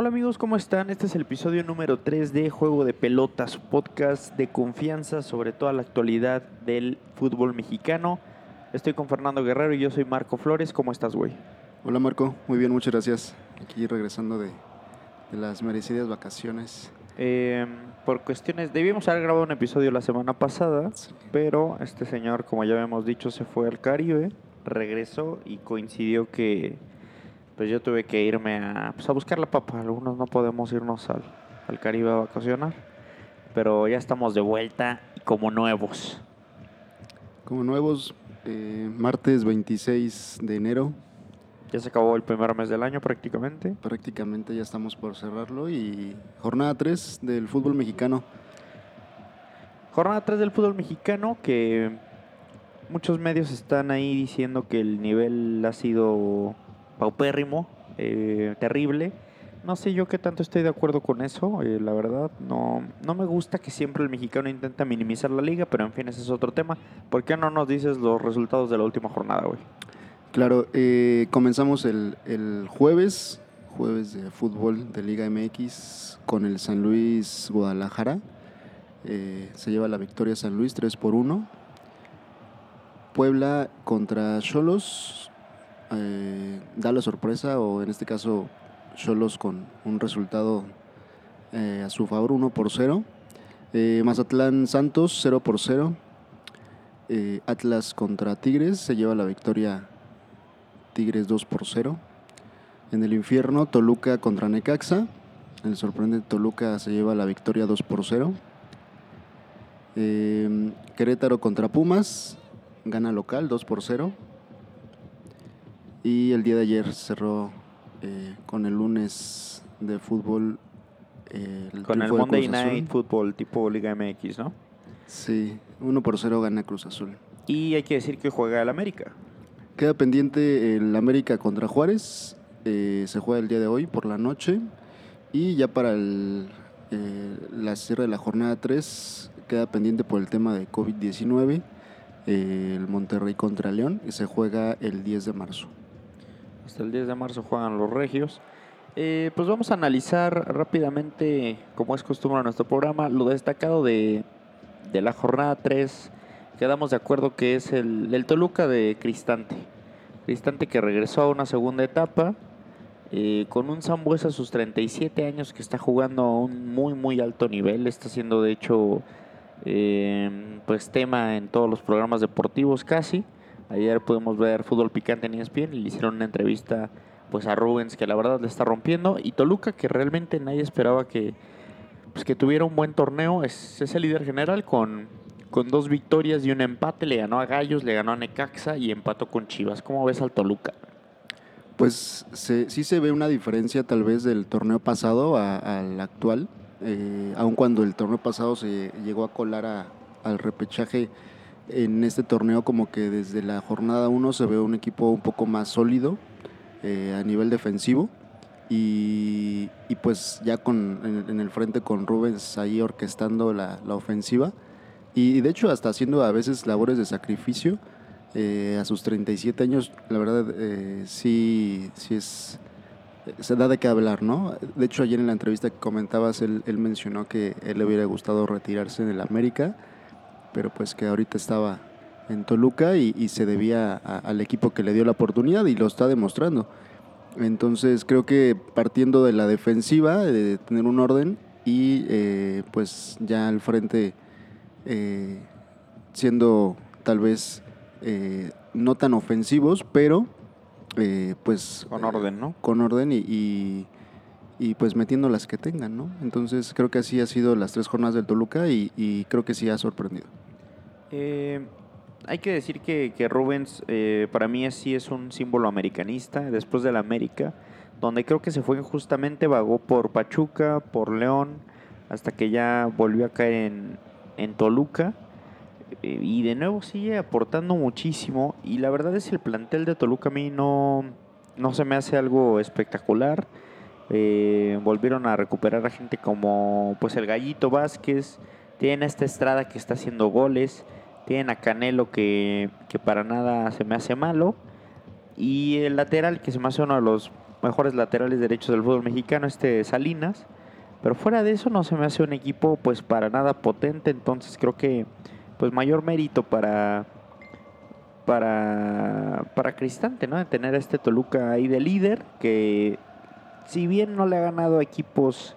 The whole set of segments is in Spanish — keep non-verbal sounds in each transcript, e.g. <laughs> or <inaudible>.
Hola amigos, ¿cómo están? Este es el episodio número 3 de Juego de Pelotas, podcast de confianza sobre toda la actualidad del fútbol mexicano. Estoy con Fernando Guerrero y yo soy Marco Flores. ¿Cómo estás, güey? Hola Marco, muy bien, muchas gracias. Aquí regresando de, de las merecidas vacaciones. Eh, por cuestiones, debíamos haber grabado un episodio la semana pasada, Sí. pero este señor, como ya habíamos dicho, se fue al Caribe, regresó y coincidió que pues yo tuve que irme a, pues, a buscar la papa. Algunos no podemos irnos al, al Caribe a vacacionar, pero ya estamos de vuelta como nuevos. Como nuevos, eh, martes 26 de enero, Ya se acabó el primer mes del año prácticamente. prácticamente ya estamos por cerrarlo y jornada 3 del fútbol mexicano. Jornada 3 del fútbol mexicano que muchos medios están ahí diciendo que el nivel ha sido paupérrimo, eh, terrible. No sé yo qué tanto estoy de acuerdo con eso, eh, la verdad. No, no me gusta que siempre el mexicano intenta minimizar la liga, pero en fin, ese es otro tema. ¿Por qué no nos dices los resultados de la última jornada, güey? Claro, eh, comenzamos el, el jueves, jueves de fútbol de Liga MX con el San Luis Guadalajara. Eh, se lleva la victoria San Luis 3 por 1. Puebla contra Cholos. Eh, da la sorpresa, o en este caso Cholos con un resultado eh, a su favor 1 por 0. Eh, Mazatlán Santos 0 por 0. Eh, Atlas contra Tigres se lleva la victoria Tigres 2 por 0. En el infierno, Toluca contra Necaxa. El sorprendente Toluca se lleva la victoria 2 por 0. Eh, Querétaro contra Pumas. Gana local 2 por 0. Y el día de ayer cerró eh, con el lunes de fútbol. eh, el Con el Monday. Night Football tipo Liga MX, ¿no? Sí, 1 por 0 gana Cruz Azul. Y hay que decir que juega el América. Queda pendiente el América contra Juárez. eh, se juega el día de hoy por la noche. Y ya para el, eh, la cierre de la jornada 3 queda pendiente por el tema de COVID-19 eh, el Monterrey contra León y se juega el 10 de marzo. Hasta el 10 de marzo juegan los Regios. Eh, pues vamos a analizar rápidamente, como es costumbre en nuestro programa, lo destacado de, de la jornada 3. Quedamos de acuerdo que es el, el Toluca de Cristante. Cristante que regresó a una segunda etapa eh, con un Zambuesa a sus 37 años que está jugando a un muy muy alto nivel. Está siendo de hecho eh, pues tema en todos los programas deportivos casi. Ayer pudimos ver fútbol picante en ESPN y le hicieron una entrevista pues a Rubens que la verdad le está rompiendo y Toluca que realmente nadie esperaba que pues que tuviera un buen torneo es, es el líder general con, con dos victorias y un empate le ganó a Gallos le ganó a Necaxa y empató con Chivas ¿cómo ves al Toluca? Pues se- sí se ve una diferencia tal vez del torneo pasado al actual, eh, aun cuando el torneo pasado se llegó a colar a- al repechaje, en este torneo como que desde la jornada 1 se ve un equipo un poco más sólido eh, a nivel defensivo y, y pues ya con, en, en el frente con Rubens ahí orquestando la, la ofensiva y de hecho hasta haciendo a veces labores de sacrificio eh, a sus 37 años, la verdad, eh, sí, sí es. Se da de qué hablar, ¿no? De hecho, ayer en la entrevista que comentabas, él, él mencionó que él le hubiera gustado retirarse en el América, pero pues que ahorita estaba en Toluca y, y se debía a- al equipo que le dio la oportunidad y lo está demostrando. Entonces, creo que partiendo de la defensiva, de tener un orden y eh, pues ya al frente eh, siendo tal vez eh, no tan ofensivos, pero eh, pues con orden ¿no? con orden y, y, y, pues metiendo las que tengan, ¿no? Entonces creo que así ha sido las tres jornadas del Toluca y, creo que sí ha sorprendido. Eh, hay que decir que, Rubens eh, para mí sí es un símbolo americanista después del América, donde creo que se fue injustamente, vagó por Pachuca, por León, hasta que ya volvió a caer en, en Toluca. Eh, y de nuevo sigue aportando muchísimo. Y la verdad es que el plantel de Toluca a mí no, no se me hace algo espectacular. Eh, volvieron a recuperar a gente como pues el Gallito Vázquez. Tienen a esta Estrada que está haciendo goles. Tienen a Canelo que, que para nada se me hace malo. Y el lateral que se me hace uno de los mejores laterales derechos del fútbol mexicano, este Salinas. Pero fuera de eso no se me hace un equipo pues para nada potente, entonces creo que pues mayor mérito para para para Cristante, ¿no? De tener a este Toluca ahí de líder que si bien no le ha ganado equipos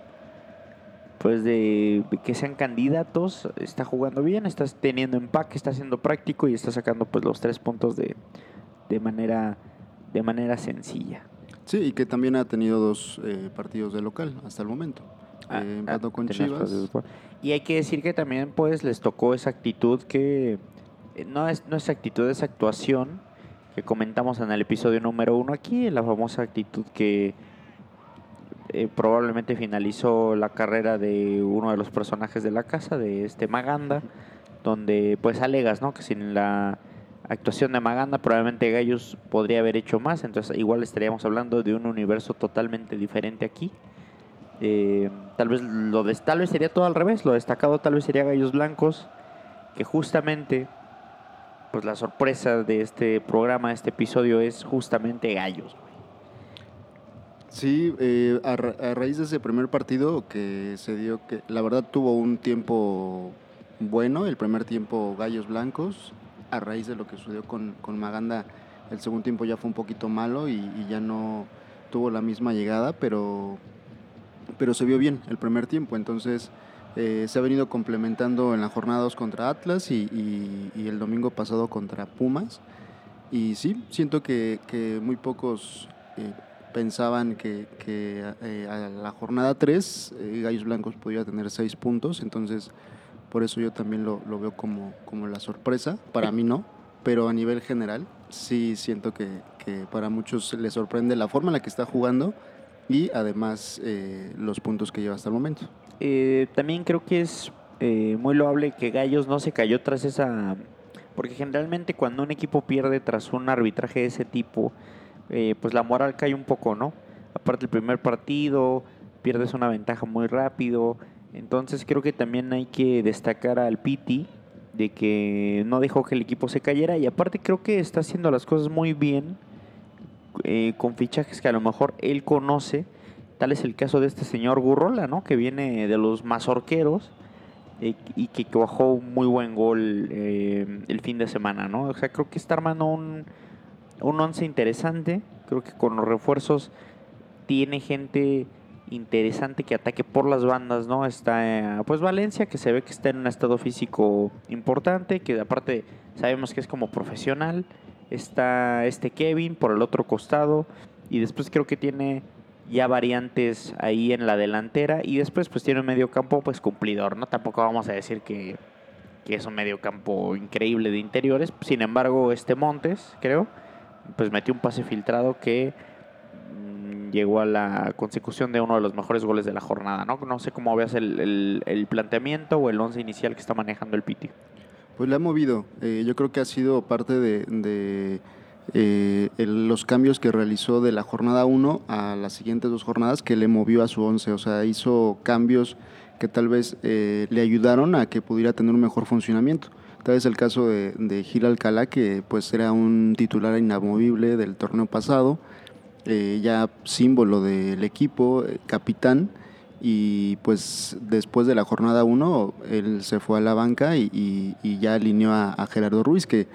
pues de que sean candidatos, está jugando bien, está teniendo empaque, está siendo práctico y está sacando pues los tres puntos de, de manera de manera sencilla. Sí, y que también ha tenido dos eh, partidos de local hasta el momento. Ah, Eh, ah, empató con Chivas. Y hay que decir que también pues les tocó esa actitud que eh, no es, no es actitud, es actuación que comentamos en el episodio número uno aquí, la famosa actitud que eh, probablemente finalizó la carrera de uno de los personajes de la casa, de este Maganda, donde pues alegas, ¿no? Que sin la actuación de Maganda probablemente Gallos podría haber hecho más, entonces igual estaríamos hablando de un universo totalmente diferente aquí. Eh, tal vez lo des- tal vez sería todo al revés, lo destacado tal vez sería Gallos Blancos, que justamente pues la sorpresa de este programa, de este episodio es justamente Gallos. Sí, eh, a, ra- a raíz de ese primer partido que se dio, que la verdad tuvo un tiempo bueno, el primer tiempo Gallos Blancos, a raíz de lo que sucedió con, con Maganda, el segundo tiempo ya fue un poquito malo y, ya no tuvo la misma llegada, pero, pero se vio bien el primer tiempo, entonces eh, se ha venido complementando en la jornada 2 contra Atlas y, y- y el domingo pasado contra Pumas. Y sí, siento que, que muy pocos eh, pensaban que, que, eh, a la jornada 3 eh, Gallos Blancos podía tener 6 puntos, entonces por eso yo también lo, lo veo como, como la sorpresa. Para mí no, pero a nivel general sí siento que, que para muchos les sorprende la forma en la que está jugando y además eh, los puntos que lleva hasta el momento. Eh, también creo que es eh, muy loable que Gallos no se cayó tras esa... Porque generalmente cuando un equipo pierde tras un arbitraje de ese tipo, eh, pues la moral cae un poco, ¿no? Aparte el primer partido, pierdes una ventaja muy rápido. Entonces creo que también hay que destacar al Piti de que no dejó que el equipo se cayera y aparte creo que está haciendo las cosas muy bien eh, con fichajes que a lo mejor él conoce. Tal es el caso de este señor Gurrola, ¿no? Que viene de los mazorqueros eh, y que cuajó un muy buen gol eh, el fin de semana, ¿no? O sea, creo que está armando un, un once interesante. Creo que con los refuerzos tiene gente interesante que ataque por las bandas, ¿no? Está, eh, pues Valencia, que se ve que está en un estado físico importante, que aparte sabemos que es como profesional. Está este Kevin por el otro costado. Y después creo que tiene ya variantes ahí en la delantera. Y después pues tiene un medio campo pues cumplidor, ¿no? Tampoco vamos a decir que, que es un medio campo increíble de interiores. Sin embargo, este Montes, creo, pues metió un pase filtrado que mm, llegó a la consecución de uno de los mejores goles de la jornada, ¿no? No sé cómo veas el, el- el planteamiento o el once inicial que está manejando el Piti. Pues le ha movido. Eh, yo creo que ha sido parte de, de, eh, los cambios que realizó de la jornada 1 a las siguientes dos jornadas que le movió a su 11. O sea, hizo cambios que tal vez eh, le ayudaron a que pudiera tener un mejor funcionamiento. Tal vez el caso de, de Gil Alcalá, que pues era un titular inamovible del torneo pasado, eh, ya símbolo del equipo, eh, capitán, y pues después de la jornada 1 él se fue a la banca y, y- ya alineó a, a Gerardo Ruiz, que,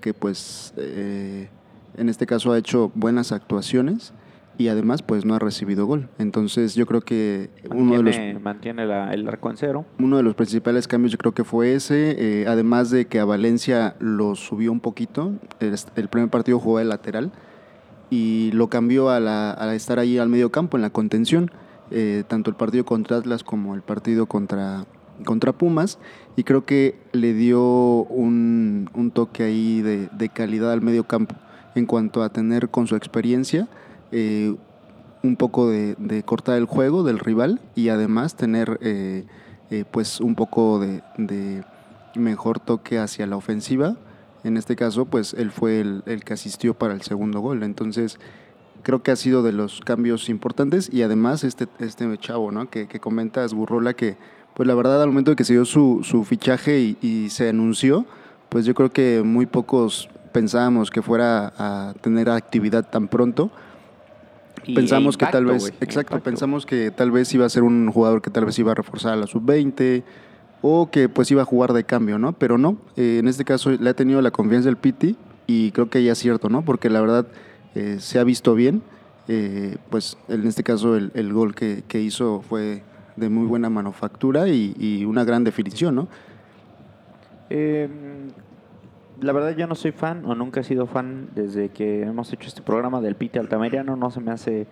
que pues eh, en este caso ha hecho buenas actuaciones y además pues no ha recibido gol. Entonces yo creo que uno de los Mantiene, mantiene la- el arco en cero. uno de los principales cambios yo creo que fue ese, eh, además de que a Valencia lo subió un poquito, el, el primer partido jugó de lateral y lo cambió a, la- a estar ahí al medio campo en la contención, eh, tanto el partido contra Atlas como el partido contra, contra Pumas, y creo que le dio un, un toque ahí de, de calidad al medio campo en cuanto a tener con su experiencia eh, un poco de, cortar el juego del rival y además tener eh, eh, pues un poco de, mejor toque hacia la ofensiva. En este caso, pues él fue el, que asistió para el segundo gol. Entonces, creo que ha sido de los cambios importantes y además este, este chavo, ¿no? Que, que comentas, Burrola, que pues la verdad al momento de que se dio su, su fichaje y se anunció, pues yo creo que muy pocos pensábamos que fuera a tener actividad tan pronto. Pensamos e que tal vez, exacto, impacto. pensamos que tal vez iba a ser un jugador que tal vez iba a reforzar a la sub-20 o que pues iba a jugar de cambio, ¿no? Pero no, eh, en este caso le ha tenido la confianza del Piti y creo que ya es cierto, ¿no? Porque la verdad eh, se ha visto bien, eh, pues en este caso el, el gol que, que hizo fue de muy buena manufactura y, y una gran definición, ¿no? La verdad yo no soy fan o nunca he sido fan desde que hemos hecho este programa del Pite Altameriano. No se me hace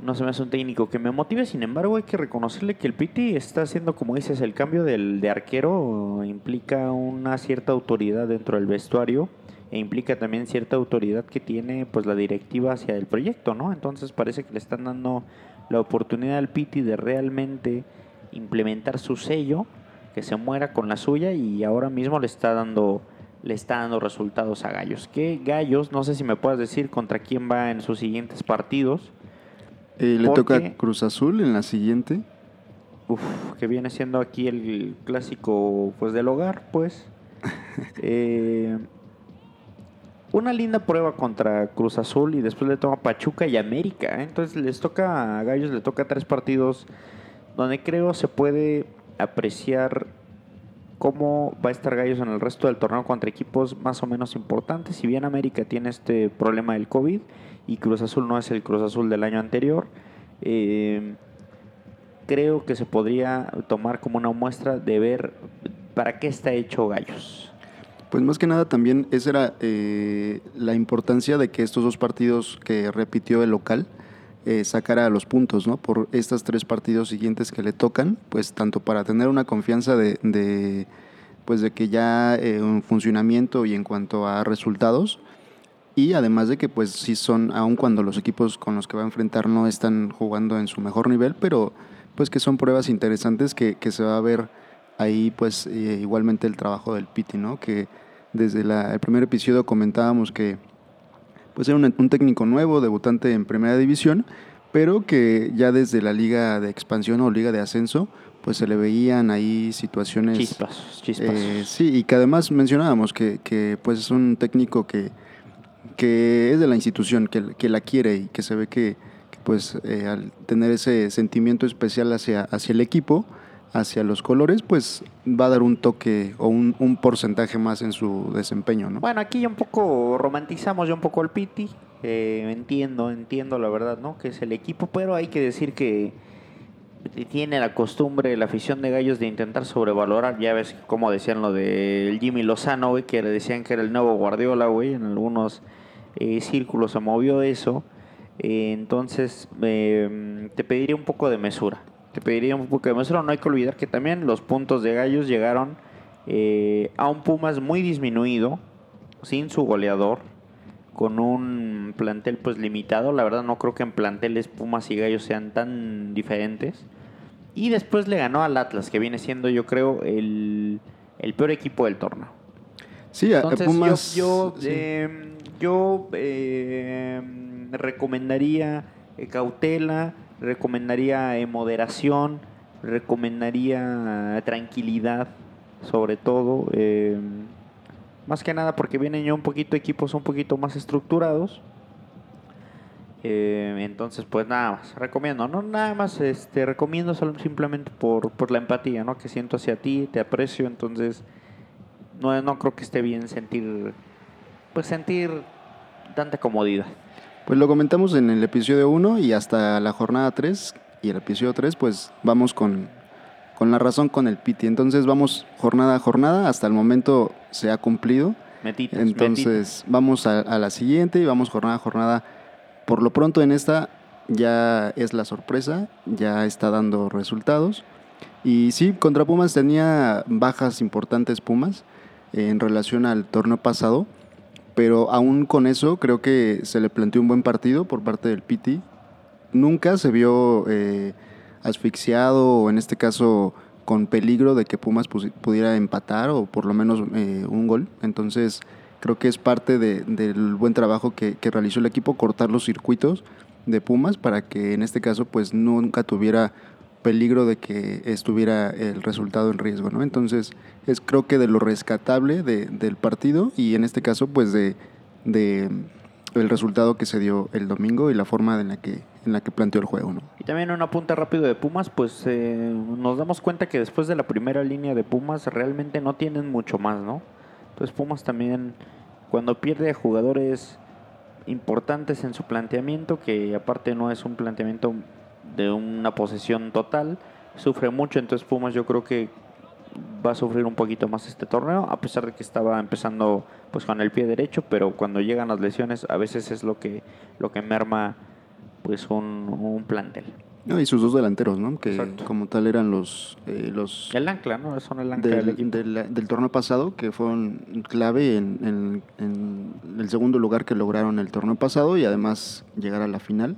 no se me hace un técnico que me motive. Sin embargo hay que reconocerle que el Piti está haciendo como dices el cambio del, de arquero implica una cierta autoridad dentro del vestuario e implica también cierta autoridad que tiene pues la directiva hacia el proyecto, ¿no? Entonces parece que le están dando la oportunidad al Piti de realmente implementar su sello, que se muera con la suya y ahora mismo le está dando le está dando resultados a Gallos. ¿Qué Gallos? No sé si me puedes decir contra quién va en sus siguientes partidos. Eh, le Porque- toca Cruz Azul en la siguiente. Uf, que viene siendo aquí el clásico pues del hogar, pues. <laughs> Eh, una linda prueba contra Cruz Azul y después le toca Pachuca y América. ¿eh? Entonces les toca a Gallos, le toca tres partidos donde creo se puede apreciar cómo va a estar Gallos en el resto del torneo contra equipos más o menos importantes. Si bien América tiene este problema del COVID y Cruz Azul no es el Cruz Azul del año anterior, eh, creo que se podría tomar como una muestra de ver para qué está hecho Gallos. Pues más que nada también esa era eh, la importancia de que estos dos partidos que repitió el local eh, sacara los puntos, ¿no? Por estos tres partidos siguientes que le tocan, pues tanto para tener una confianza de, pues de que ya eh, un funcionamiento y en cuanto a resultados y además de que pues sí son, aun cuando los equipos con los que va a enfrentar no están jugando en su mejor nivel, pero pues que son pruebas interesantes que, que se va a ver ahí pues eh, igualmente el trabajo del Piti, ¿no? Que desde el primer episodio comentábamos que pues era un, un técnico nuevo, debutante en primera división, pero que ya desde la liga de expansión o liga de ascenso, pues se le veían ahí situaciones... Chispas, chispas. Eh, sí, y que además mencionábamos que, que, pues es un técnico que, que es de la institución, que, que la quiere y que se ve que, que, pues eh, al tener ese sentimiento especial hacia, hacia el equipo, hacia los colores, pues va a dar un toque o un, porcentaje más en su desempeño, ¿no? Bueno, aquí ya un poco romantizamos ya un poco el Piti. Eh, entiendo, entiendo la verdad, ¿no? Que es el equipo, pero hay que decir que tiene la costumbre, la afición de gallos de intentar sobrevalorar. Ya ves como decían lo de Jimmy Lozano, güey, que le decían que era el nuevo Guardiola, güey. En algunos eh, círculos se movió eso. Eh, entonces, eh, te pediría un poco de mesura. Te pediría un poco de mesura. No hay que olvidar que también los puntos de gallos llegaron eh, a un Pumas muy disminuido, sin su goleador, con un plantel pues limitado. La verdad no creo que en planteles Pumas y Gallos sean tan diferentes. Y después le ganó al Atlas, que viene siendo yo creo el, el peor equipo del torneo. Sí, Entonces Pumas, yo, yo, sí. eh, yo, eh, recomendaría cautela, recomendaría eh, moderación, recomendaría tranquilidad, sobre todo. eh, más que nada porque vienen ya un poquito equipos un poquito más estructurados. Eh, entonces, pues nada más, recomiendo, no nada más, este, recomiendo simplemente por, por la empatía, ¿no? Que siento hacia ti, te aprecio, entonces no, no creo que esté bien sentir, pues sentir tanta comodidad. Pues lo comentamos en el episodio 1 y hasta la jornada 3 y el episodio 3 pues vamos con, con la razón con el Piti. Entonces vamos jornada a jornada, hasta el momento se ha cumplido. Metitas, Entonces vamos a, a la siguiente y vamos jornada a jornada. Por lo pronto en esta ya es la sorpresa, ya está dando resultados. Y sí, contra Pumas tenía bajas importantes Pumas eh, en relación al torneo pasado, pero aún con eso creo que se le planteó un buen partido por parte del Piti. Nunca se vio eh, asfixiado o en este caso con peligro de que Pumas pudiera empatar o por lo menos eh, un gol. Entonces creo que es parte de- del buen trabajo que, que realizó el equipo, cortar los circuitos de Pumas para que en este caso pues nunca tuviera peligro de que estuviera el resultado en riesgo, ¿no? Entonces es creo que de lo rescatable de- del partido y en este caso pues de, de el resultado que se dio el domingo y la forma en la que, en la que planteó el juego. ¿no? Y también un apunte rápido de Pumas, pues eh, nos damos cuenta que después de la primera línea de Pumas realmente no tienen mucho más, ¿no? Entonces Pumas también, cuando pierde a jugadores importantes en su planteamiento, que aparte no es un planteamiento de una posesión total, sufre mucho, entonces Pumas yo creo que va a sufrir un poquito más este torneo, a pesar de que estaba empezando pues con el pie derecho, pero cuando llegan las lesiones a veces es lo que, lo que merma pues un, un plantel. No, y sus dos delanteros, ¿no? Que como tal eran los... Eh, los el ancla, ¿no? Son el ancla del, del, torneo pasado, que fueron clave en, en, el segundo lugar que lograron el torneo pasado y además llegar a la final,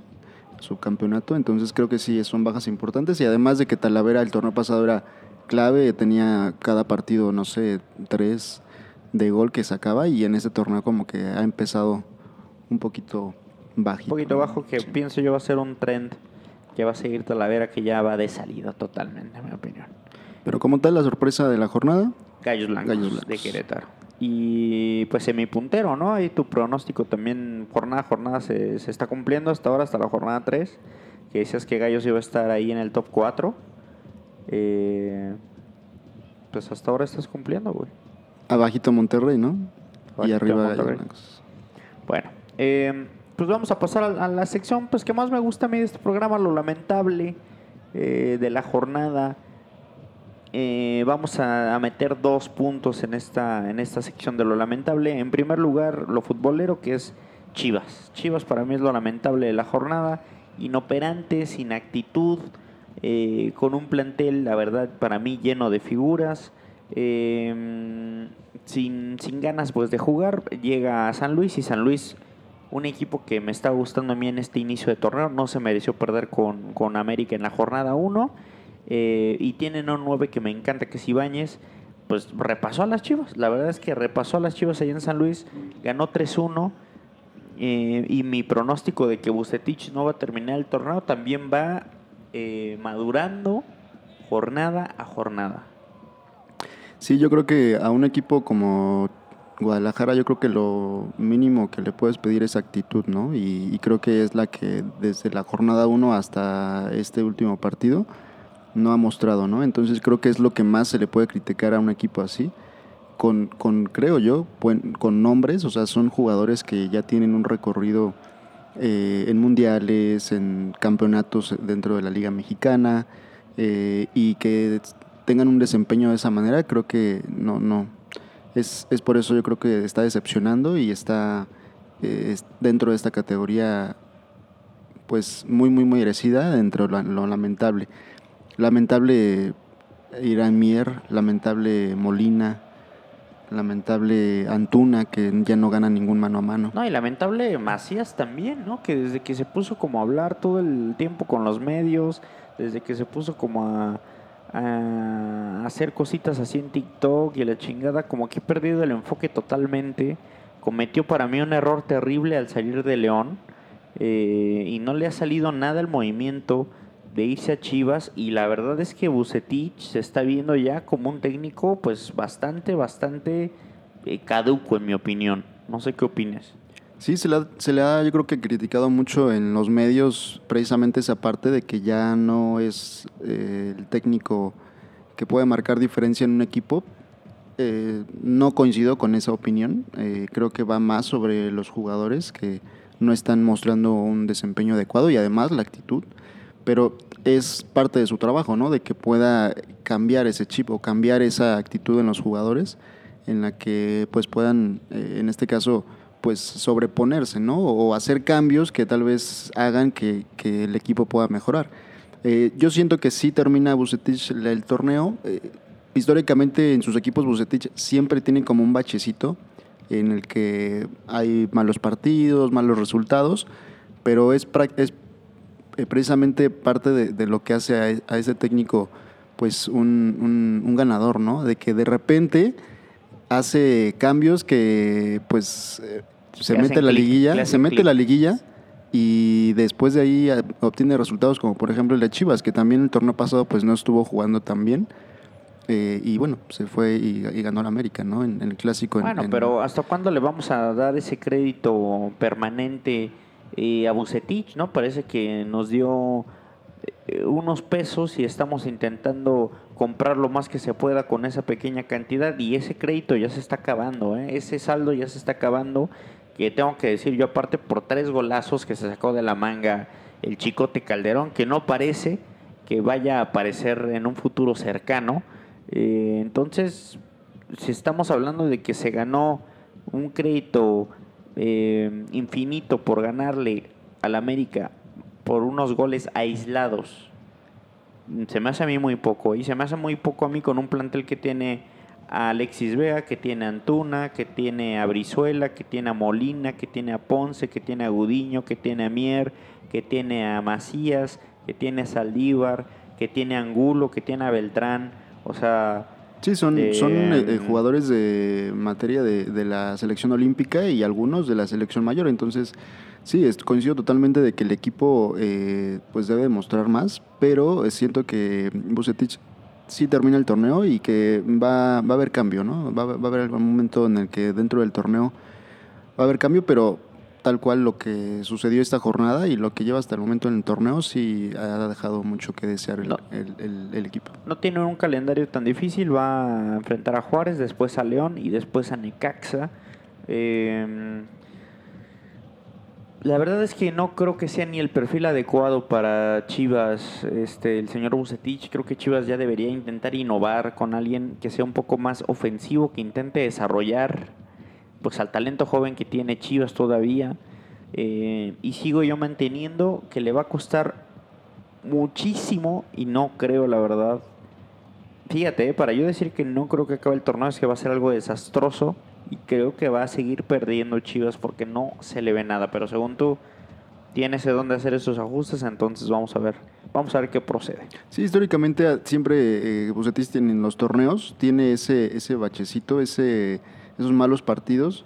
su campeonato. Entonces creo que sí, son bajas importantes y además de que Talavera el torneo pasado era clave, tenía cada partido, no sé, tres de gol que sacaba y en ese torneo como que ha empezado un poquito bajito. Un poquito bajo que pienso yo va a ser un trend que va a seguir Talavera que ya va de salida totalmente, en mi opinión. Pero como tal la sorpresa de la jornada, Gallos Blancos, de Querétaro. Y pues semipuntero, ¿no? Y tu pronóstico también jornada a jornada se, se está cumpliendo hasta ahora, hasta la jornada 3, que decías que Gallos iba a estar ahí en el top 4 eh, pues hasta ahora estás cumpliendo, güey. Abajito Monterrey, ¿no? y arriba Monterrey. Bueno, eh, pues vamos a pasar a, la sección pues que más me gusta a mí de este programa, lo lamentable eh, de la jornada. Eh, vamos a, meter dos puntos en esta, en esta sección de lo lamentable. En primer lugar, lo futbolero, que es Chivas. Chivas para mí es lo lamentable de la jornada. Inoperante, sin actitud. Eh, con un plantel, la verdad, para mí lleno de figuras, em, sin, sin, ganas pues de jugar, llega a San Luis y San Luis, un equipo que me está gustando a mí en este inicio de torneo, no se mereció perder con, con América en la jornada 1 eh, y tienen un 9 que me encanta que es Ibáñez. Pues repasó a las Chivas, la verdad es que repasó a las Chivas allá en San Luis, ganó 3-1 eh, y mi pronóstico de que Bucetich no va a terminar el torneo también va eh, madurando jornada a jornada. Sí, yo creo que a un equipo como Guadalajara, yo creo que lo mínimo que le puedes pedir es actitud, ¿no? Y, creo que es la que desde la jornada 1 hasta este último partido no ha mostrado, ¿no? Entonces creo que es lo que más se le puede criticar a un equipo así. Con, con creo yo, con nombres, o sea, son jugadores que ya tienen un recorrido eh, en mundiales, en campeonatos dentro de la Liga Mexicana eh, y que tengan un desempeño de esa manera, creo que no, no. Es, es por eso yo creo que está decepcionando y está eh, dentro de esta categoría pues muy, muy, muy merecida dentro de lo, lamentable. Lamentable Irán Mier, lamentable Molina, Lamentable Antuna, que ya no gana ningún mano a mano. No, y lamentable Macías también, ¿no? Que desde que se puso como a hablar todo el tiempo con los medios, desde que se puso como a, hacer cositas así en TikTok y la chingada, como que ha perdido el enfoque totalmente. Cometió para mí un error terrible al salir de León eh, y no le ha salido nada el movimiento de irse a Chivas y la verdad es que Bucetich se está viendo ya como un técnico pues bastante, bastante eh, caduco en mi opinión. No sé qué opines. Sí, se le, se le ha yo creo que criticado mucho en los medios precisamente esa parte de que ya no es eh, el técnico que puede marcar diferencia en un equipo. Eh, no coincido con esa opinión. creo que va más sobre los jugadores que no están mostrando un desempeño adecuado y además la actitud pero es parte de su trabajo, ¿no? De que pueda cambiar ese chip o cambiar esa actitud en los jugadores en la que pues puedan, eh, en este caso, pues sobreponerse, ¿no? O hacer cambios que tal vez hagan que, el equipo pueda mejorar. Eh, yo siento que sí termina Bucetich el torneo. Eh, históricamente en sus equipos Bucetich siempre tienen como un bachecito en el que hay malos partidos, malos resultados, pero es, es eh, precisamente parte de, lo que hace a, ese técnico pues un, ganador, ¿no? De que de repente hace cambios que pues eh, se mete la liguilla, se mete la liguilla y después de ahí obtiene resultados como por ejemplo el de Chivas, que también el torneo pasado pues no estuvo jugando tan bien. eh, y bueno, se fue y, ganó la América, ¿no? En, el clásico. Bueno, pero ¿hasta cuándo le vamos a dar ese crédito permanente eh, a Bucetich, no? Parece que nos dio eh, unos pesos y estamos intentando comprar lo más que se pueda con esa pequeña cantidad y ese crédito ya se está acabando, ese saldo ya se está acabando, que tengo que decir yo aparte por tres golazos que se sacó de la manga el Chicote Calderón, que no parece que vaya a aparecer en un futuro cercano, eh, entonces, si estamos hablando de que se ganó un crédito eh, infinito por ganarle al América por unos goles aislados, se me hace a mí muy poco. Y se me hace muy poco a mí con un plantel que tiene a Alexis Vega, que tiene a Antuna, que tiene a Brizuela, que tiene a Molina, que tiene a Ponce, que tiene a Gudiño, que tiene a Mier, que tiene a Macías, que tiene a Saldívar, que tiene a Angulo, que tiene a Beltrán. O sea... Sí, son, son eh, eh, jugadores de materia de, la selección olímpica y algunos de la selección mayor. Entonces, sí, coincido totalmente de que el equipo eh, pues debe mostrar más, pero siento que Bucetich sí termina el torneo y que va, va a haber cambio, ¿no? Va, va a haber algún momento en el que dentro del torneo va a haber cambio, pero tal cual lo que sucedió esta jornada y lo que lleva hasta el momento en el torneo sí ha dejado mucho que desear el, equipo. No tiene un calendario tan difícil, va a enfrentar a Juárez, después a León y después a Necaxa. Em, la verdad es que no creo que sea ni el perfil adecuado para Chivas, este, el señor Bucetich. Creo que Chivas ya debería intentar innovar con alguien que sea un poco más ofensivo, que intente desarrollar pues al talento joven que tiene Chivas todavía. Eh, y sigo yo manteniendo que le va a costar muchísimo y no creo la verdad. Fíjate, eh, para yo decir que no creo que acabe el torneo es que va a ser algo desastroso y creo que va a seguir perdiendo Chivas porque no se le ve nada. Pero según tú, tienes de dónde hacer esos ajustes, entonces vamos a ver. Vamos a ver qué procede. Sí, históricamente ah, siempre eh, Bucetis en los torneos tiene ese, ese bachecito, ese esos malos partidos,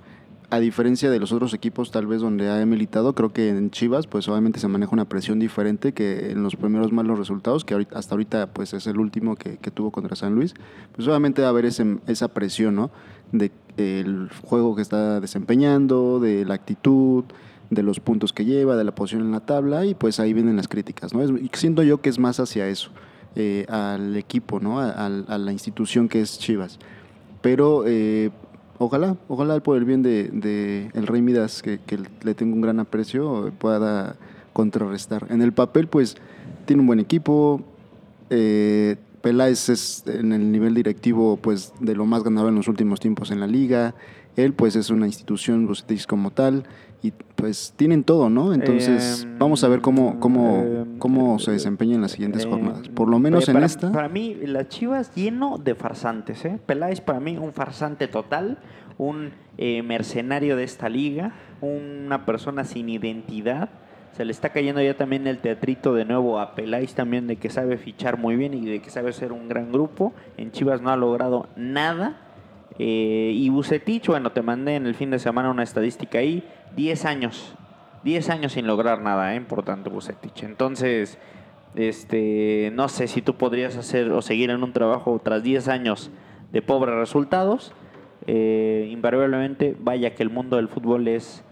a diferencia de los otros equipos tal vez donde ha militado, creo que en Chivas pues obviamente se maneja una presión diferente que en los primeros malos resultados, que hasta ahorita pues es el último que, tuvo contra San Luis, pues obviamente va a haber ese, esa presión, ¿no? De el juego que está desempeñando, de la actitud, de los puntos que lleva, de la posición en la tabla y pues ahí vienen las críticas, ¿no? siento yo que es más hacia eso, eh, al equipo, ¿no? A, a, la institución que es Chivas. Pero eh, ojalá, ojalá por el bien de, el Rey Midas, que, le tengo un gran aprecio, pueda contrarrestar. En el papel, pues, tiene un buen equipo. Eh, Peláez es en el nivel directivo, pues, de lo más ganador en los últimos tiempos en la liga. Él, pues, es una institución, pues, como tal y pues tienen todo, ¿no? Entonces em, vamos a ver cómo, cómo, em, cómo se desempeña en las siguientes em, jornadas. Por lo menos en esta. Para mí, la Chivas lleno de farsantes, ¿eh? Peláez para mí un farsante total, un eh, mercenario de esta liga, una persona sin identidad. Se le está cayendo ya también el teatrito de nuevo a Peláez también de que sabe fichar muy bien y de que sabe ser un gran grupo. En Chivas no ha logrado nada. Eh, y Bucetich, bueno, te mandé en el fin de semana una estadística ahí 10 años. 10 años sin lograr nada, ¿eh? importante Bucetich. Entonces, este, no sé si tú podrías hacer o seguir en un trabajo tras 10 años de pobres resultados. Eh, invariablemente, vaya que el mundo del fútbol es,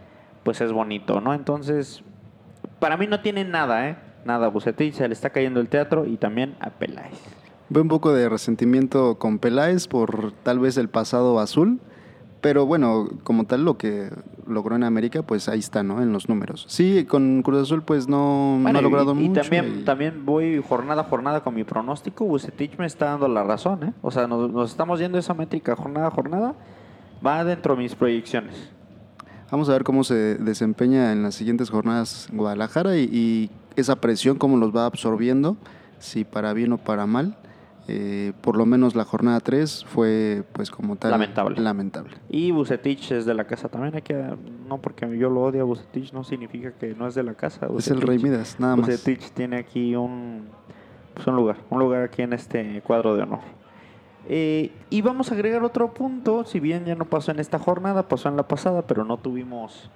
pues es bonito, ¿no? Entonces, para mí no tiene nada, ¿eh? Nada, Bucetich se le está cayendo el teatro y también a Peláez. Veo un poco de resentimiento con Peláez por tal vez el pasado azul pero bueno, como tal lo que logró en América, pues ahí está, ¿no? En los números. Sí, con Cruz Azul pues no, ha logrado mucho. Y también, también voy jornada a jornada con mi pronóstico. Bucetich me está dando la razón, ¿eh? O sea, nos, estamos yendo esa métrica jornada a jornada. Va dentro de mis proyecciones. Vamos a ver cómo se desempeña en las siguientes jornadas Guadalajara y, y esa presión, cómo los va absorbiendo, si para bien o para mal. Eh, por lo menos la jornada 3 fue pues como tal lamentable. lamentable. Y Bucetich es de la casa también, hay que no porque yo lo odio a Bucetich no significa que no es de la casa. es el Rey Midas, nada más. Bucetich tiene aquí un, pues, un lugar, un lugar aquí en este cuadro de honor. Eh, y vamos a agregar otro punto, si bien ya no pasó en esta jornada, pasó en la pasada, pero no tuvimos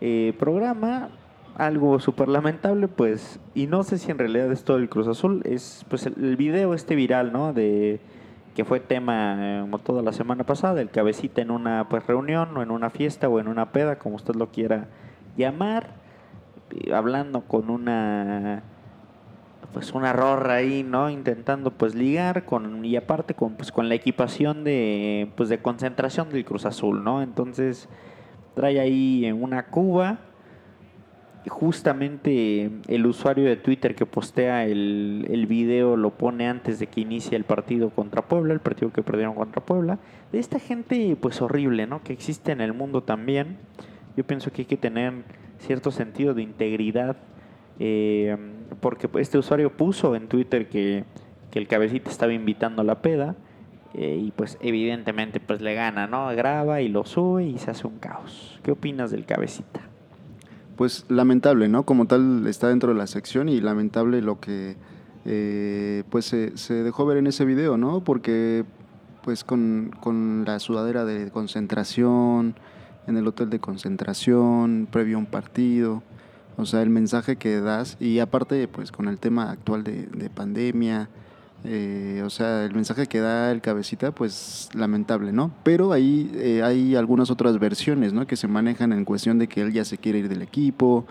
eh, programa algo súper lamentable, pues, y no sé si en realidad es todo el Cruz Azul, es pues el, video este viral, ¿no? De que fue tema eh, como toda la semana pasada, el cabecita en una pues reunión o en una fiesta o en una peda, como usted lo quiera llamar, hablando con una pues una rorra ahí, ¿no? Intentando pues ligar con y aparte con pues con la equipación de pues de concentración del Cruz Azul, ¿no? Entonces trae ahí una cuba justamente el usuario de Twitter que postea el, el video lo pone antes de que inicie el partido contra Puebla, el partido que perdieron contra Puebla. De esta gente pues horrible, ¿no? Que existe en el mundo también. Yo pienso que hay que tener cierto sentido de integridad. Eh, porque este usuario puso en Twitter que, que el cabecita estaba invitando a la peda. Eh, y pues evidentemente pues le gana, ¿no? Graba y lo sube y se hace un caos. ¿Qué opinas del cabecita? Pues lamentable, ¿no? Como tal está dentro de la sección y lamentable lo que eh, pues se, se, dejó ver en ese video, ¿no? Porque pues con, con, la sudadera de concentración, en el hotel de concentración, previo a un partido, o sea, el mensaje que das y aparte pues con el tema actual de, de pandemia, eh, o sea, el mensaje que da el cabecita, pues lamentable, ¿no? Pero ahí eh, hay algunas otras versiones, ¿no? Que se manejan en cuestión de que él ya se quiere ir del equipo.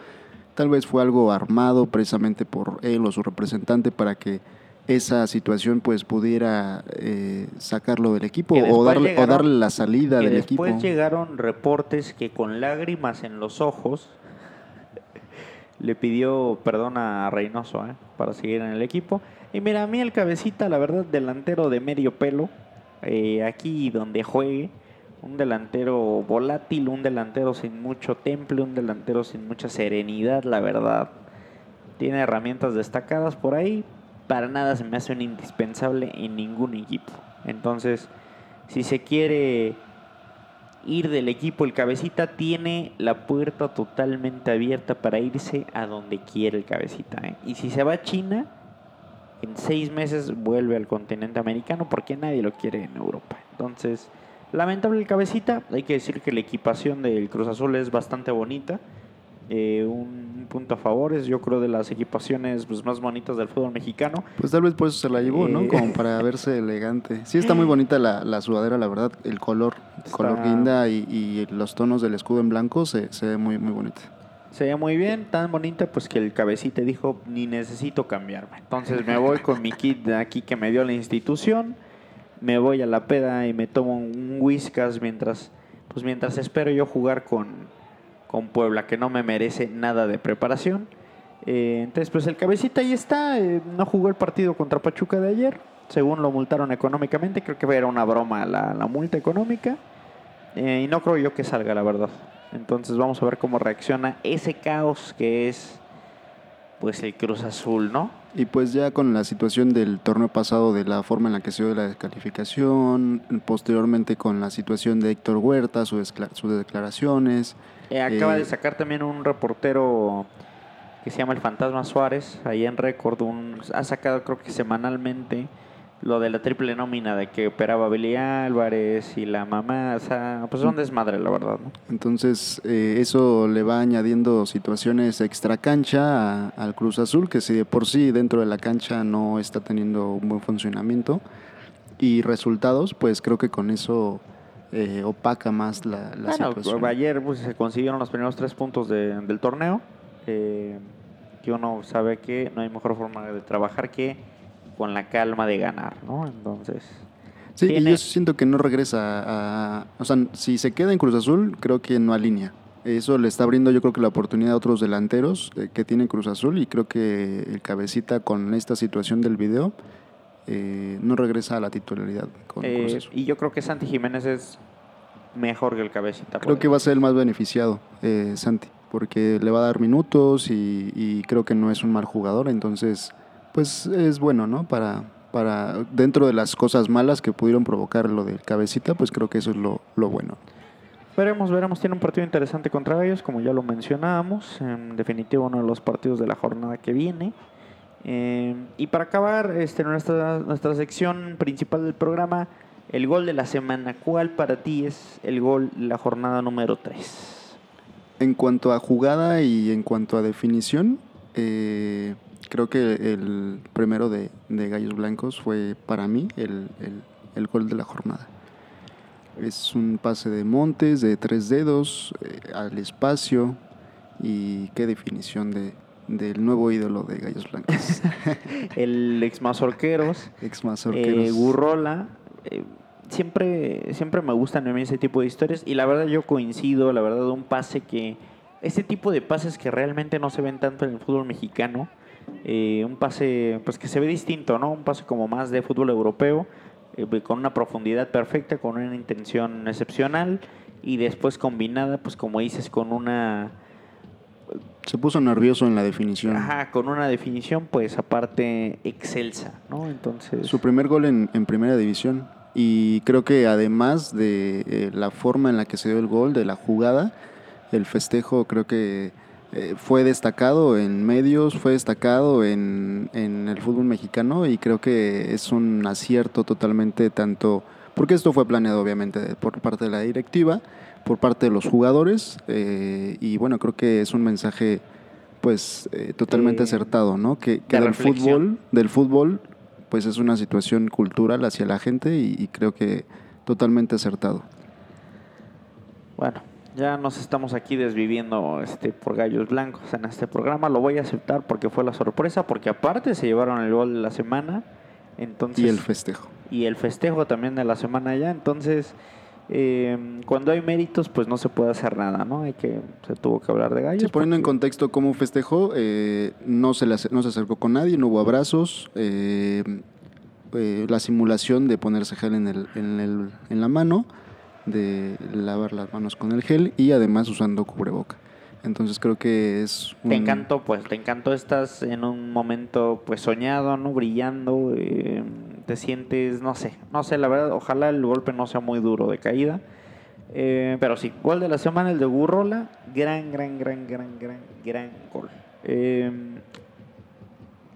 Tal vez fue algo armado precisamente por él o su representante para que esa situación pues pudiera eh, sacarlo del equipo o darle, o darle, la salida del equipo. Después llegaron reportes que con lágrimas en los ojos le pidió perdón a Reynoso ¿eh? para seguir en el equipo. Y mira, a mí el cabecita, la verdad, delantero de medio pelo, eh, aquí donde juegue, un delantero volátil, un delantero sin mucho temple, un delantero sin mucha serenidad, la verdad. Tiene herramientas destacadas por ahí, para nada se me hace un indispensable en ningún equipo. Entonces, si se quiere ir del equipo, el cabecita tiene la puerta totalmente abierta para irse a donde quiere el cabecita. ¿eh? Y si se va a China, en seis meses vuelve al continente americano porque nadie lo quiere en Europa. Entonces, lamentable el cabecita. Hay que decir que la equipación del Cruz Azul es bastante bonita. Eh, un punto a favor es yo creo de las equipaciones pues, más bonitas del fútbol mexicano. Pues tal vez por eso se la llevó, ¿no? Eh. Como para verse elegante. Sí está muy bonita la, la sudadera, la verdad. El color, está... color guinda y, y, los tonos del escudo en blanco se, se ve muy, muy bonita se veía muy bien, tan bonita, pues que el cabecita dijo, ni necesito cambiarme. Entonces me voy con mi kit de aquí que me dio la institución, me voy a la peda y me tomo un whiskas mientras, pues mientras espero yo jugar con, con Puebla, que no me merece nada de preparación. Eh, entonces, pues el cabecita ahí está, eh, no jugó el partido contra Pachuca de ayer, según lo multaron económicamente, creo que era una broma la, la multa económica, eh, y no creo yo que salga, la verdad. Entonces vamos a ver cómo reacciona ese caos que es pues el Cruz Azul, ¿no? Y pues ya con la situación del torneo pasado, de la forma en la que se dio la descalificación, posteriormente con la situación de Héctor Huerta, sus, sus declaraciones. Eh, acaba eh, de sacar también un reportero que se llama el Fantasma Suárez, ahí en récord, ha sacado creo que semanalmente lo de la triple nómina de que operaba Billy Álvarez y la mamá, o sea, pues son desmadre, la verdad. ¿no? Entonces, eh, eso le va añadiendo situaciones extra cancha a, al Cruz Azul, que si de por sí dentro de la cancha no está teniendo un buen funcionamiento y resultados, pues creo que con eso eh, opaca más la, la bueno, situación. Ayer pues, se consiguieron los primeros tres puntos de, del torneo, eh, que uno sabe que no hay mejor forma de trabajar que con la calma de ganar, ¿no? Entonces... Sí, tiene... y yo siento que no regresa a, O sea, si se queda en Cruz Azul, creo que no alinea. Eso le está abriendo yo creo que la oportunidad a otros delanteros eh, que tienen Cruz Azul y creo que el cabecita con esta situación del video eh, no regresa a la titularidad con eh, Cruz Azul. Y yo creo que Santi Jiménez es mejor que el cabecita. Creo que va a ser el más beneficiado, eh, Santi, porque le va a dar minutos y, y creo que no es un mal jugador, entonces pues es bueno, ¿no? Para, para dentro de las cosas malas que pudieron provocar lo del cabecita, pues creo que eso es lo, lo bueno. Veremos, veremos, tiene un partido interesante contra ellos, como ya lo mencionábamos, en definitiva uno de los partidos de la jornada que viene. Eh, y para acabar este, nuestra, nuestra sección principal del programa, el gol de la semana, ¿cuál para ti es el gol de la jornada número 3? En cuanto a jugada y en cuanto a definición, eh, creo que el primero de, de, Gallos Blancos fue para mí el, el, el gol de la jornada. Es un pase de Montes de tres dedos eh, al espacio y qué definición de, del nuevo ídolo de Gallos Blancos. <laughs> el ex mazorqueros. ex mazorqueros. Eh, Gurrola. Eh, siempre, siempre me gustan a mí ese tipo de historias y la verdad yo coincido, la verdad, un pase que... Ese tipo de pases que realmente no se ven tanto en el fútbol mexicano. Eh, un pase pues que se ve distinto, ¿no? Un pase como más de fútbol europeo, eh, con una profundidad perfecta, con una intención excepcional y después combinada, pues como dices, con una... Se puso nervioso en la definición. Ajá, con una definición pues aparte excelsa, ¿no? Entonces... Su primer gol en, en primera división. Y creo que además de eh, la forma en la que se dio el gol, de la jugada, el festejo creo que eh, fue destacado en medios, fue destacado en, en, el fútbol mexicano y creo que es un acierto totalmente tanto, porque esto fue planeado obviamente por parte de la directiva, por parte de los jugadores eh, y bueno, creo que es un mensaje pues eh, totalmente acertado, ¿no? Que, que del fútbol, del fútbol pues es una situación cultural hacia la gente y, y creo que totalmente acertado. Bueno, ya nos estamos aquí desviviendo este, por gallos blancos en este programa. Lo voy a aceptar porque fue la sorpresa, porque aparte se llevaron el gol de la semana. Entonces, y el festejo. Y el festejo también de la semana ya. Entonces, eh, cuando hay méritos, pues no se puede hacer nada, ¿no? Hay que, se tuvo que hablar de gallos. Sí, poniendo en contexto cómo festejó, eh, no, se le, no se acercó con nadie, no hubo abrazos. Eh, eh, la simulación de ponerse gel en, el, en, el, en la mano de lavar las manos con el gel y además usando cubreboca. Entonces creo que es un... Te encantó, pues, te encantó, estás en un momento pues soñado, ¿no? Brillando, eh, te sientes, no sé, no sé, la verdad, ojalá el golpe no sea muy duro de caída. Eh, pero sí, gol de la semana, el de Burrola, gran, gran, gran, gran, gran, gran gol. Eh,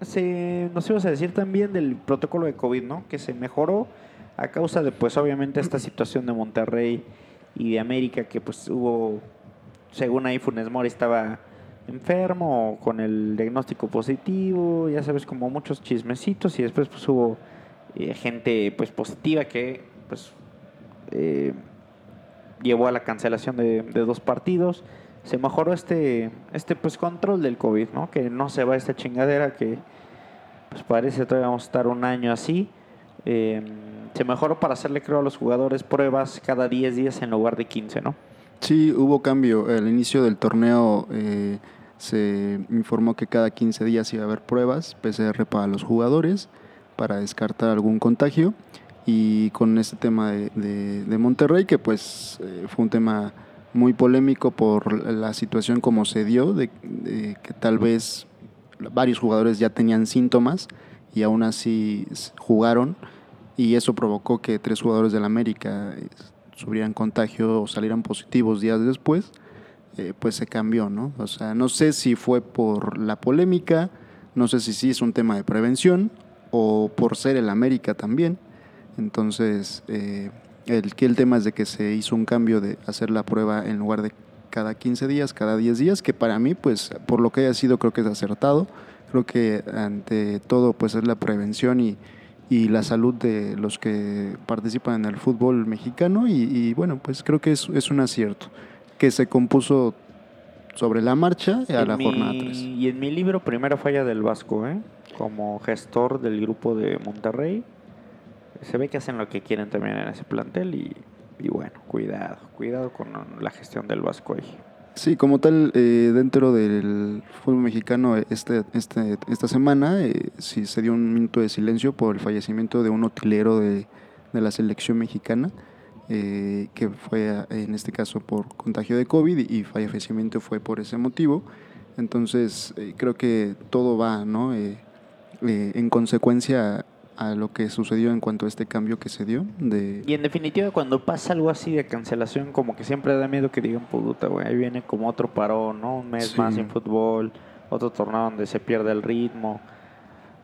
se, nos ibas a decir también del protocolo de COVID, ¿no? Que se mejoró a causa de, pues obviamente, esta situación de Monterrey y de América, que pues hubo, según ahí Funes Mori estaba enfermo con el diagnóstico positivo, ya sabes, como muchos chismecitos, y después pues hubo eh, gente pues positiva que pues eh, llevó a la cancelación de, dos partidos. Se mejoró este, este pues control del COVID, ¿no? Que no se va esta chingadera que pues parece todavía vamos a estar un año así. Eh, se mejoró para hacerle, creo, a los jugadores pruebas cada 10 días en lugar de 15, ¿no? Sí, hubo cambio. Al inicio del torneo eh, se informó que cada 15 días iba a haber pruebas PCR para los jugadores para descartar algún contagio. Y con este tema de Monterrey, que pues eh, fue un tema muy polémico por la situación como se dio, de, de que tal vez varios jugadores ya tenían síntomas y aún así jugaron y eso provocó que tres jugadores del América sufrieran contagio o salieran positivos días después, eh, pues se cambió, ¿no? O sea, no sé si fue por la polémica, no sé si sí es un tema de prevención o por ser el América también. Entonces, eh, el, el tema es de que se hizo un cambio de hacer la prueba en lugar de cada 15 días, cada 10 días, que para mí, pues, por lo que haya sido, creo que es acertado. Creo que ante todo, pues, es la prevención y, y la salud de los que participan en el fútbol mexicano y, y bueno, pues creo que es, es, un acierto que se compuso sobre la marcha a en la mi, jornada 3. Y en mi libro, Primera Falla del Vasco, ¿eh? como gestor del grupo de Monterrey, se ve que hacen lo que quieren también en ese plantel y, y bueno, cuidado, cuidado con la gestión del Vasco ahí. Sí, como tal, eh, dentro del fútbol mexicano, este, este, esta semana eh, sí se dio un minuto de silencio por el fallecimiento de un utilero de, de la selección mexicana, eh, que fue en este caso por contagio de COVID y fallecimiento fue por ese motivo. Entonces, eh, creo que todo va ¿no? Eh, en consecuencia a lo que sucedió en cuanto a este cambio que se dio. De... Y en definitiva, cuando pasa algo así de cancelación, como que siempre da miedo que digan, puta, güey, ahí viene como otro parón, ¿no? Un mes sí. más sin fútbol, otro torneo donde se pierde el ritmo.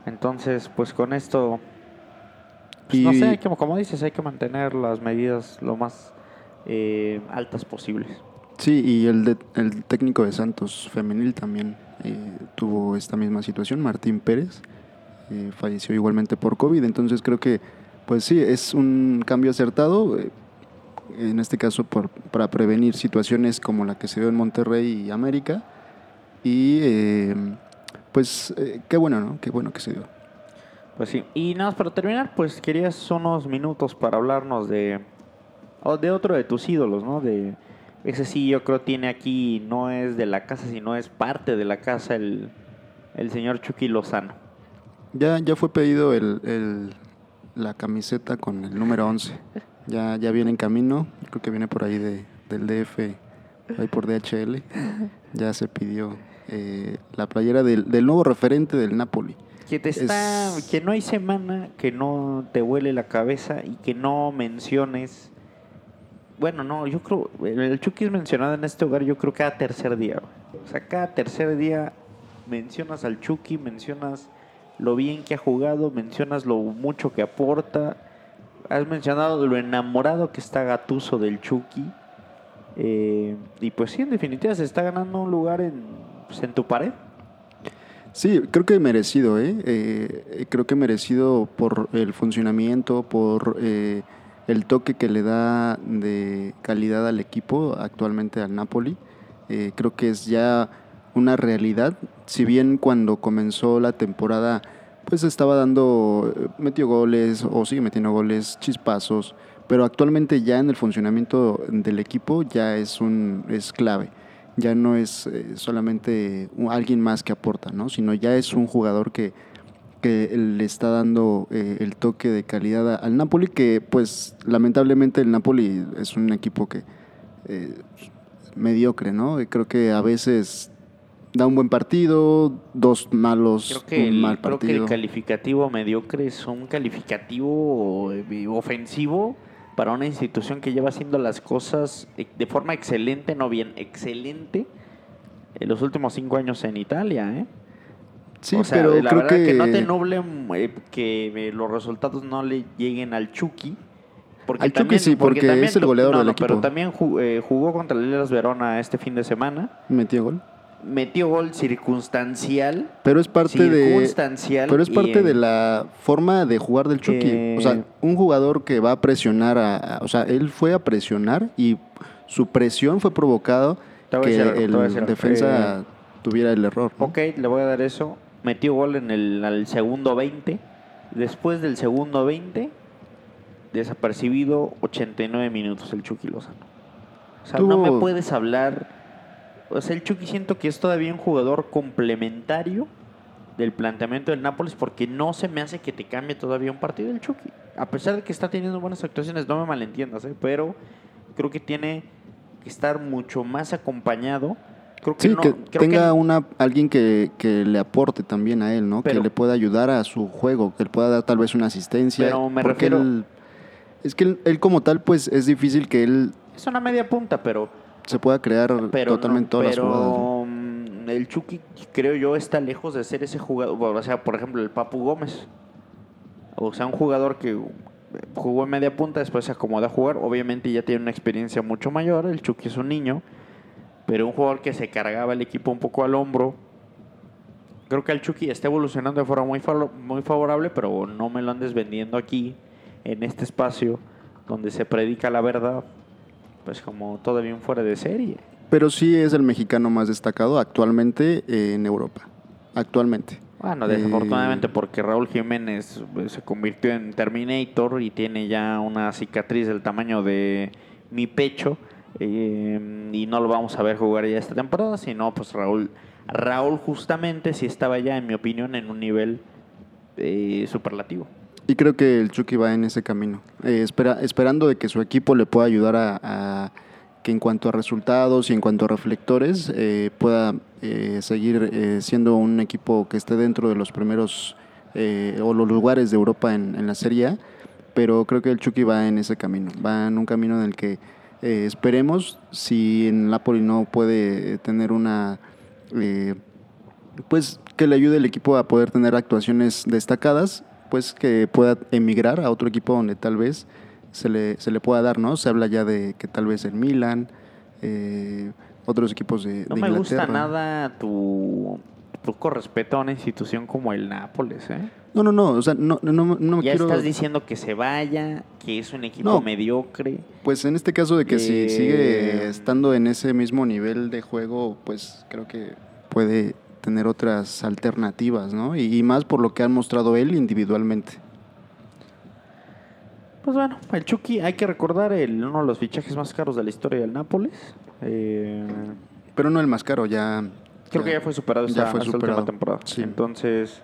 Entonces, pues con esto, pues, y... no sé, hay que, como dices, hay que mantener las medidas lo más eh, altas posibles. Sí, y el, de, el técnico de Santos femenil también eh, tuvo esta misma situación, Martín Pérez. Falleció igualmente por COVID. Entonces creo que Pues sí, es un cambio acertado, eh, en este caso por, para prevenir situaciones como la que se dio en Monterrey y América. Y eh, pues eh, qué bueno, ¿no? Qué bueno que se dio. Pues sí. Y nada más para terminar, pues querías unos minutos para hablarnos de, de otro de tus ídolos, ¿no? De ese sí yo creo tiene aquí, no es de la casa, sino es parte de la casa el, el señor Chucky Lozano. Ya, ya fue pedido el, el- la camiseta con el número 11. Ya, ya viene en camino. Creo que viene por ahí de, del DF, ahí por DHL. Ya se pidió eh, la playera del, del nuevo referente del Napoli. Que te está, Es- que no hay semana que no te huele la cabeza y que no menciones. Bueno, no, yo creo, el Chucky es mencionado en este hogar, yo creo cada tercer día. O sea, cada tercer día mencionas al Chucky, mencionas lo bien que ha jugado, mencionas lo mucho que aporta. Has mencionado lo enamorado que está Gatuso del Chucky. Eh, y pues sí, en definitiva se está ganando un lugar en, pues, en tu pared. Sí, creo que merecido, ¿eh? Eh, creo que merecido por el funcionamiento, por eh, el toque que le da de calidad al equipo, actualmente al Napoli. Creo que es ya una realidad. Si bien cuando comenzó la temporada, pues estaba dando, eh, metió goles o sigue metiendo goles, chispazos, pero actualmente ya en el funcionamiento del equipo ya es un es clave ya no es eh, solamente alguien más que aporta, ¿no? sino ya es un jugador que, que le está dando eh, el toque de calidad al Napoli, que pues lamentablemente el Napoli es un equipo que eh, mediocre, ¿no? Creo que a veces da un buen partido, dos malos, Creo que, un el, mal creo que partido. el calificativo mediocre es un calificativo eh, ofensivo para una institución que lleva haciendo las cosas eh, de forma excelente, no bien, excelente, en los últimos cinco años en Italia. ¿eh? sí, o sea, pero la creo verdad que... que, no te nublen eh, que eh, los resultados no le lleguen al Chucky. Porque Al Chucky sí, porque es el goleador no, del no, Pero equipo. también ju- eh, jugó contra el Verona este fin de semana. metió gol. Metió gol circunstancial. Pero es parte de. Pero es parte eh, de la forma de jugar del Chucky. que- O sea, un jugador que va a presionar, a, a- o sea, él fue a presionar y su presión fue provocado que decir el defensa Eh, tuviera el error. ¿no? Ok, le voy a dar eso. Metió gol en el al segundo 20. Después del segundo 20, desapercibido 89 minutos el Chucky Lozano. O sea, no me puedes hablar. O sea, el Chucky siento que es todavía un jugador complementario del planteamiento del Nápoles porque no se me hace que te cambie todavía un partido el Chucky. A pesar de que está teniendo buenas actuaciones, no me malentiendas, ¿eh? pero creo que tiene que estar mucho más acompañado. Creo que Sí, no- que creo tenga que- una alguien que, que le aporte también a él, ¿no? Pero- que le pueda ayudar a su juego, que le pueda dar tal vez una asistencia. Pero me porque refiero- él- es que él, él como tal, pues es difícil que él Es una media punta, pero, se pueda crear pero totalmente no, todas las pero, jugadas. ¿no? mm, el Chucky creo yo está lejos de ser ese jugador, bueno, o sea, por ejemplo, el Papu Gómez. O sea, un jugador que jugó en media punta, después se acomoda a jugar, obviamente ya tiene una experiencia mucho mayor, el Chucky es un niño, pero un jugador que se cargaba el equipo un poco al hombro. Creo que el Chucky está evolucionando de forma muy, muy favorable, pero no me lo andes vendiendo aquí, en este espacio, donde se predica la verdad, pues como todavía un fuera de serie. Pero sí es el mexicano más destacado actualmente eh, en Europa. Actualmente. Bueno, Eh, desafortunadamente porque Raúl Jiménez eh, se convirtió en Terminator y tiene ya una cicatriz del tamaño de mi pecho eh, y no lo vamos a ver jugar ya esta temporada, sino pues Raúl, Raúl justamente sí estaba ya, en mi opinión, en un nivel eh, superlativo. Y creo que el Chucky va en ese camino. Eh, espera, esperando de que su equipo le pueda ayudar a, que en cuanto a resultados y en cuanto a reflectores eh, pueda eh, seguir eh, siendo un equipo que esté dentro de los primeros o los lugares de Europa en, la Serie A. Pero creo que el Chucky va en ese camino. Va en un camino en el que esperemos, si en Napoli no puede tener una... pues que le ayude el equipo a poder tener actuaciones destacadas, pues que pueda emigrar a otro equipo donde tal vez se le, se le pueda dar, ¿no? Se habla ya de que tal vez en Milan, eh, otros equipos de, No de me gusta nada tu poco respeto a una institución como el Nápoles, ¿eh? No, no, no, o sea, no, no, no, Ya quiero... estás diciendo que se vaya, que es un equipo No. mediocre. Pues en este caso de que si Eh, sigue estando en ese mismo nivel de juego, pues creo que puede tener otras alternativas, ¿no? Y, y más por lo que ha mostrado él individualmente. Pues bueno, el Chucky, hay que recordar el, uno de los fichajes más caros de la historia del Nápoles. Eh, Pero no el más caro, ya... creo que ya fue superado ya esta, fue esta superado. última temporada. Sí. Entonces,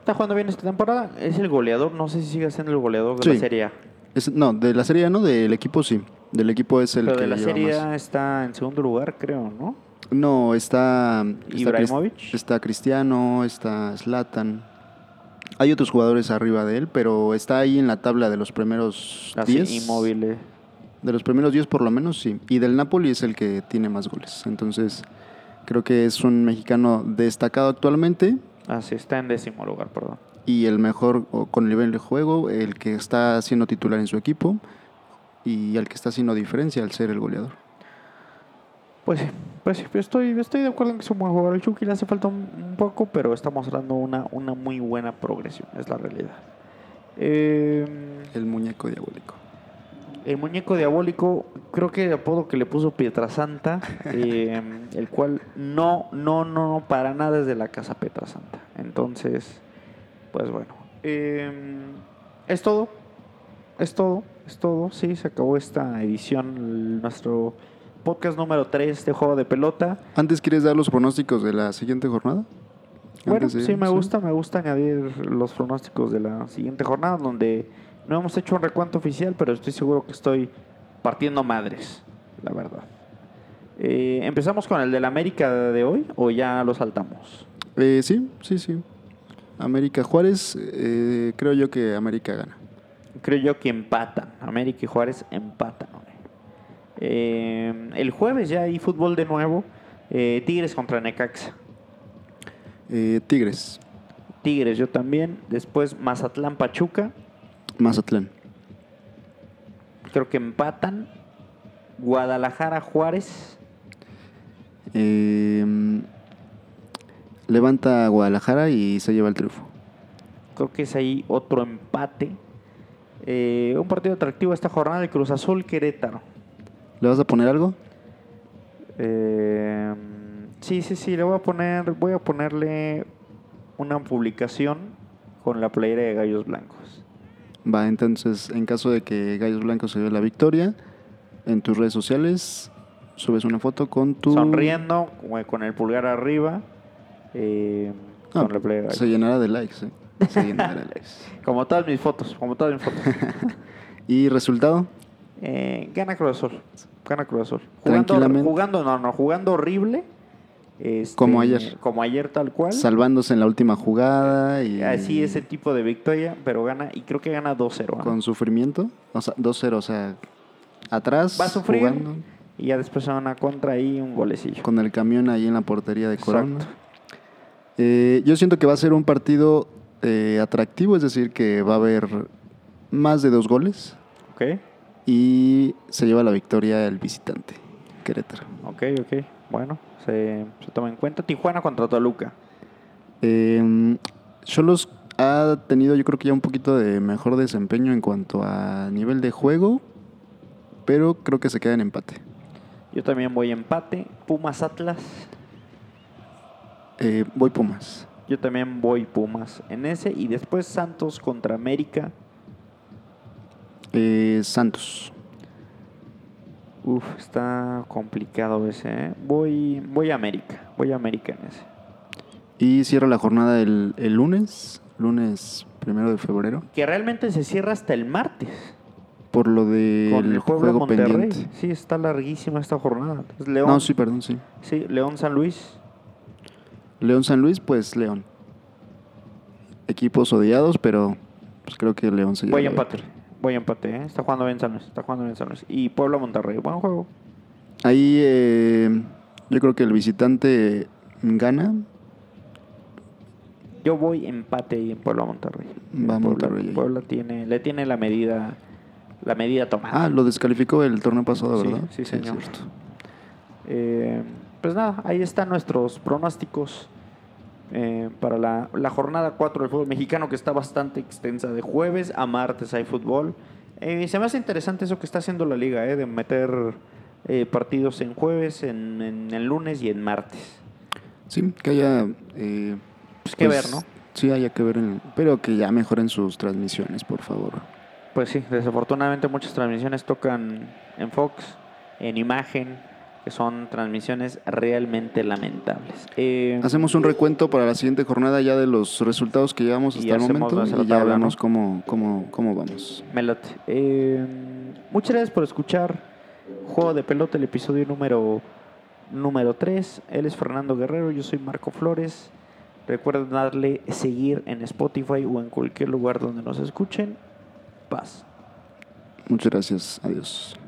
está jugando bien esta temporada. Es el goleador, no sé si sigue siendo el goleador de Sí. la Serie A. Es- no, de la serie A no, del equipo sí. Del equipo es el Pero que de la Serie. A está en segundo lugar, creo, ¿no? No, está... Ibrahimovic. Está Cristiano, está Zlatan. Hay otros jugadores arriba de él, pero está ahí en la tabla de los primeros Así, 10. inmóvil. De los primeros 10 por lo menos, sí. Y del Napoli es el que tiene más goles. Entonces, creo que es un mexicano destacado actualmente Así, está en décimo lugar, perdón. y el mejor con nivel de juego, el que está siendo titular en su equipo y el que está haciendo diferencia al ser el goleador. Pues sí, pues sí, estoy, estoy de acuerdo en que es un buen jugador. El Chucky le hace falta un, un poco, pero está mostrando una, una muy buena progresión, es la realidad. Eh, El muñeco diabólico. el muñeco diabólico, creo que el apodo que le puso Pietrasanta, <laughs> eh, el cual no, no, no, no, para nada es de la casa Pietrasanta. Entonces, pues bueno. eh, es todo, es todo, es todo. Sí, se acabó esta edición, el- nuestro podcast número 3 de Juego de Pelota. Antes, ¿quieres dar los pronósticos de la siguiente jornada? Bueno, de- sí, me gusta, me gusta añadir los pronósticos de la siguiente jornada, donde no hemos hecho un recuento oficial, pero estoy seguro que estoy partiendo madres, la verdad. Eh, ¿Empezamos con el del América de hoy o ya lo saltamos? Eh, sí, sí, sí. América Juárez, eh, creo yo que América gana. Creo yo que empatan. América y Juárez empatan. Eh, el jueves ya hay fútbol de nuevo. Eh, Tigres contra Necaxa. Eh, Tigres, Tigres yo también. Después Mazatlán Pachuca. Mazatlán, Creo que empatan. Guadalajara Juárez. eh, levanta a Guadalajara y se lleva el triunfo. Creo que es ahí otro empate. Un partido atractivo esta jornada de Cruz Azul Querétaro. ¿Le vas a poner algo? Eh, sí, sí, sí, le voy a poner, voy a ponerle una publicación con la playera de Gallos Blancos. Va, entonces, en caso de que Gallos Blancos se lleve la victoria, en tus redes sociales subes una foto con tu... Sonriendo, con el pulgar arriba, eh, Ah, con la playera de se llenará de likes, ¿eh? Se llenará de <laughs> likes. Como todas mis fotos, como todas mis fotos. <laughs> ¿Y resultado? Eh, gana Cruz Azul. Gana Cruz Azul. Jugando, Tranquilamente. jugando, no, no, jugando horrible. este, Como ayer. Como ayer tal cual. Salvándose en la última jugada y... Así ese tipo de victoria, pero gana, y creo que gana 2-0. ¿no? Con sufrimiento. O sea, 2-0, o sea, atrás, Va a sufrir. jugando, Y ya después se van a contra y un golecillo. con el camión ahí en la portería de Corona. Eh, yo siento que va a ser un partido eh, atractivo, es decir, que va a haber más de dos goles Ok, y se lleva la victoria el visitante, Querétaro. ok, ok. Bueno, se, se toma en cuenta. Tijuana contra Toluca. Eh, Cholos ha tenido yo creo que ya un poquito de mejor desempeño en cuanto a nivel de juego, pero creo que se queda en empate. Yo también voy empate. Pumas Atlas. Eh, voy Pumas. Yo también voy Pumas en ese. Y después Santos contra América. Eh, Santos. Uf, está complicado ese. ¿eh? Voy, voy a América. Voy a América en ese. Y cierra la jornada el, el lunes, lunes primero de febrero, Que realmente se cierra hasta el martes. por lo del con el juego Monterrey. pendiente. Sí, está larguísima esta jornada. Es León. No, sí, perdón, sí. Sí, León San Luis. León San Luis, pues León. Equipos odiados, pero pues creo que León se lleva Voy a victoria. Voy a empate, ¿eh? Está jugando bien San Luis. Está jugando bien San Luis. Y Puebla Monterrey. Buen juego. Ahí eh, yo creo que el visitante gana. Yo voy empate ahí en Puebla Monterrey. Va Puebla, Monterrey. Puebla tiene, le tiene la medida, la medida tomada. Ah, lo descalificó el torneo pasado, ¿verdad? sí, señor. Eh, pues nada, ahí están nuestros pronósticos eh, para la, la jornada 4 del fútbol mexicano, que está bastante extensa. De jueves a martes hay fútbol. Eh, se me hace interesante eso que está haciendo la liga, eh, de meter eh, partidos en jueves, en, en el lunes y en martes. Sí, que haya... eh, Pues que ver, ¿no? Sí, haya que ver, en- pero que ya mejoren sus transmisiones, por favor. Pues sí, desafortunadamente muchas transmisiones tocan en Fox, en imagen, que son transmisiones realmente lamentables. Eh, Hacemos un recuento para la siguiente jornada ya de los resultados que llevamos hasta el momento y ya ¿no? cómo, cómo, cómo vamos. Melote. Eh, muchas gracias por escuchar Juego de Pelota, el episodio número, número 3. Él es Fernando Guerrero, yo soy Marco Flores. Recuerden darle seguir en Spotify o en cualquier lugar donde nos escuchen. Paz. Muchas gracias. Adiós.